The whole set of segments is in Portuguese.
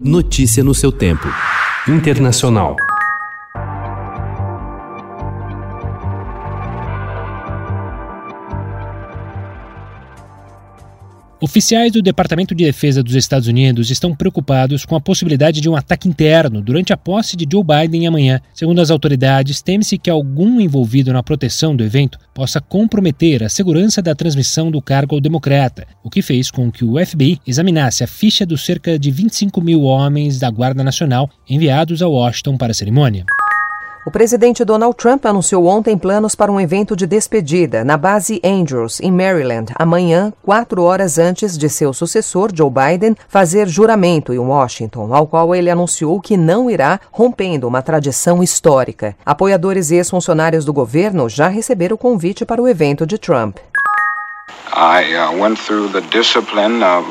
Notícia no seu tempo. Internacional. Oficiais do Departamento de Defesa dos Estados Unidos estão preocupados com a possibilidade de um ataque interno durante a posse de Joe Biden amanhã. Segundo as autoridades, teme-se que algum envolvido na proteção do evento possa comprometer a segurança da transmissão do cargo ao democrata, o que fez com que o FBI examinasse a ficha dos cerca de 25 mil homens da Guarda Nacional enviados a Washington para a cerimônia. O presidente Donald Trump anunciou ontem planos para um evento de despedida na base Andrews, em Maryland, amanhã, quatro horas antes de seu sucessor, Joe Biden, fazer juramento em Washington, ao qual ele anunciou que não irá, rompendo uma tradição histórica. Apoiadores e ex-funcionários do governo já receberam o convite para o evento de Trump. I uh, went through the discipline of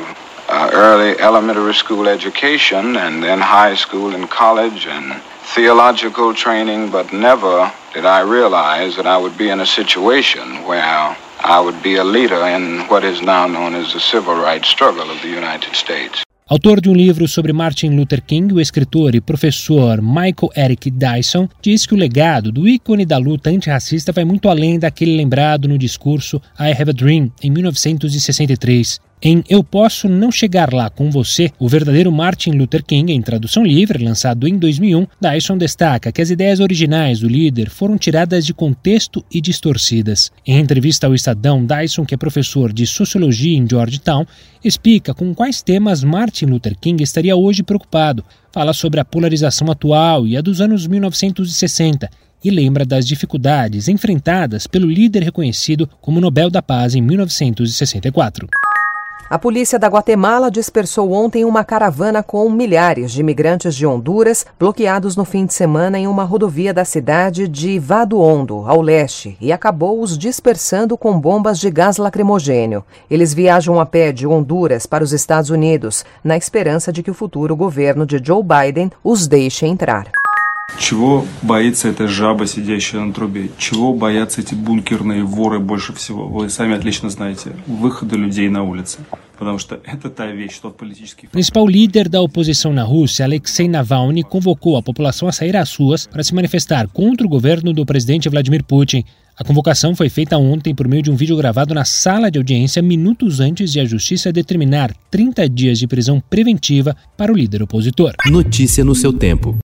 uh, early elementary school education and then high school and college and theological training, but never did I realize that I would be in a situation where I would be a leader in what is now known as the civil rights struggle of the United States. Autor de um livro sobre Martin Luther King, o escritor e professor Michael Eric Dyson diz que o legado do ícone da luta antirracista vai muito além daquele lembrado no discurso I Have a Dream, em 1963. Em Eu Posso Não Chegar Lá com Você, o verdadeiro Martin Luther King, em tradução livre, lançado em 2001, Dyson destaca que as ideias originais do líder foram tiradas de contexto e distorcidas. Em entrevista ao Estadão, Dyson, que é professor de sociologia em Georgetown, explica com quais temas Martin Luther King estaria hoje preocupado. Fala sobre a polarização atual e a dos anos 1960 e lembra das dificuldades enfrentadas pelo líder reconhecido como Nobel da Paz em 1964. A polícia da Guatemala dispersou ontem uma caravana com milhares de imigrantes de Honduras bloqueados no fim de semana em uma rodovia da cidade de Vado Hondo, ao leste, e acabou os dispersando com bombas de gás lacrimogênio. Eles viajam a pé de Honduras para os Estados Unidos, na esperança de que o futuro governo de Joe Biden os deixe entrar. Чего боится эта жаба, сидящая на трубе? Чего боятся эти бункерные воры больше всего? Вы сами отлично знаете. Выхода людей на улицы. O principal líder da oposição na Rússia, Alexei Navalny, convocou a população a sair às ruas para se manifestar contra o governo do presidente Vladimir Putin. A convocação foi feita ontem por meio de um vídeo gravado na sala de audiência minutos antes de a justiça determinar 30 dias de prisão preventiva para o líder opositor. Notícia no seu tempo.